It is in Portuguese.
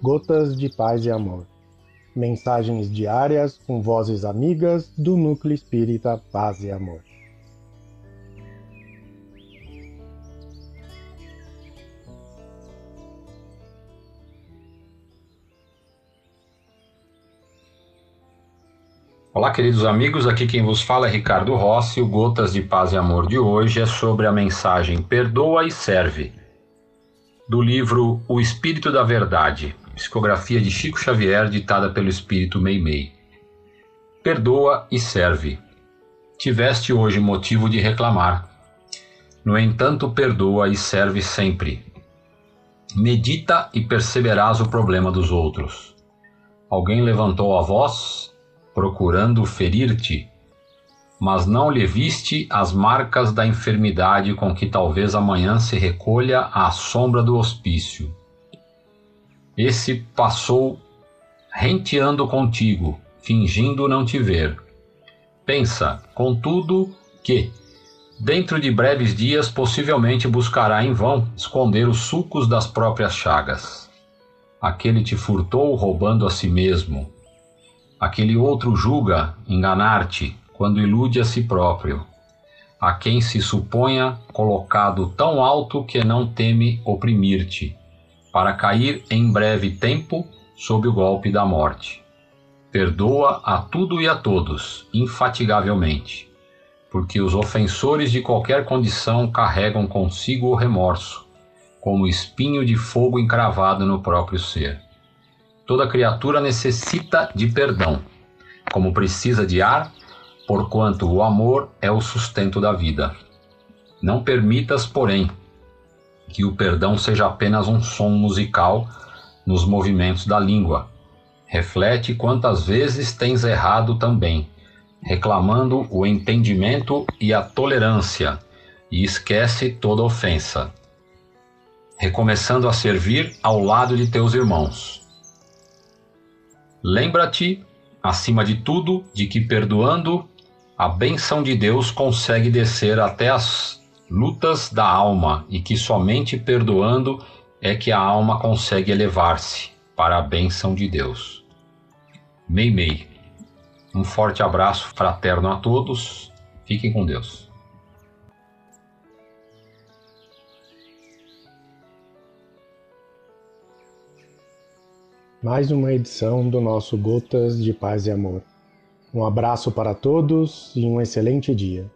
Gotas de Paz e Amor. Mensagens diárias com vozes amigas do Núcleo Espírita Paz e Amor. Olá, queridos amigos. Aqui quem vos fala é Ricardo Rossi. O Gotas de Paz e Amor de hoje é sobre a mensagem Perdoa e Serve, do livro O Espírito da Verdade, psicografia de Chico Xavier, ditada pelo Espírito Meimei. Perdoa e serve. Tiveste hoje motivo de reclamar. No entanto, perdoa e serve sempre. Medita e perceberás o problema dos outros. Alguém levantou a voz procurando ferir-te, mas não lhe viste as marcas da enfermidade com que talvez amanhã se recolha à sombra do hospício. Esse passou renteando contigo, fingindo não te ver. Pensa, contudo, que, dentro de breves dias, possivelmente buscará em vão esconder os sulcos das próprias chagas. Aquele te furtou roubando a si mesmo, Aquele outro julga enganar-te quando ilude a si próprio, a quem se suponha colocado tão alto que não teme oprimir-te, para cair em breve tempo sob o golpe da morte. Perdoa a tudo e a todos, infatigavelmente, porque os ofensores de qualquer condição carregam consigo o remorso, como espinho de fogo encravado no próprio ser. Toda criatura necessita de perdão, como precisa de ar, porquanto o amor é o sustento da vida. Não permitas, porém, que o perdão seja apenas um som musical nos movimentos da língua. Reflete quantas vezes tens errado também, reclamando o entendimento e a tolerância, e esquece toda ofensa, recomeçando a servir ao lado de teus irmãos. Lembra-te, acima de tudo, de que perdoando, a benção de Deus consegue descer até as lutas da alma e que somente perdoando é que a alma consegue elevar-se para a benção de Deus. Meimei. Um forte abraço fraterno a todos. Fiquem com Deus. mais uma edição do nosso Gotas de Paz e Amor. Um abraço para todos e um excelente dia.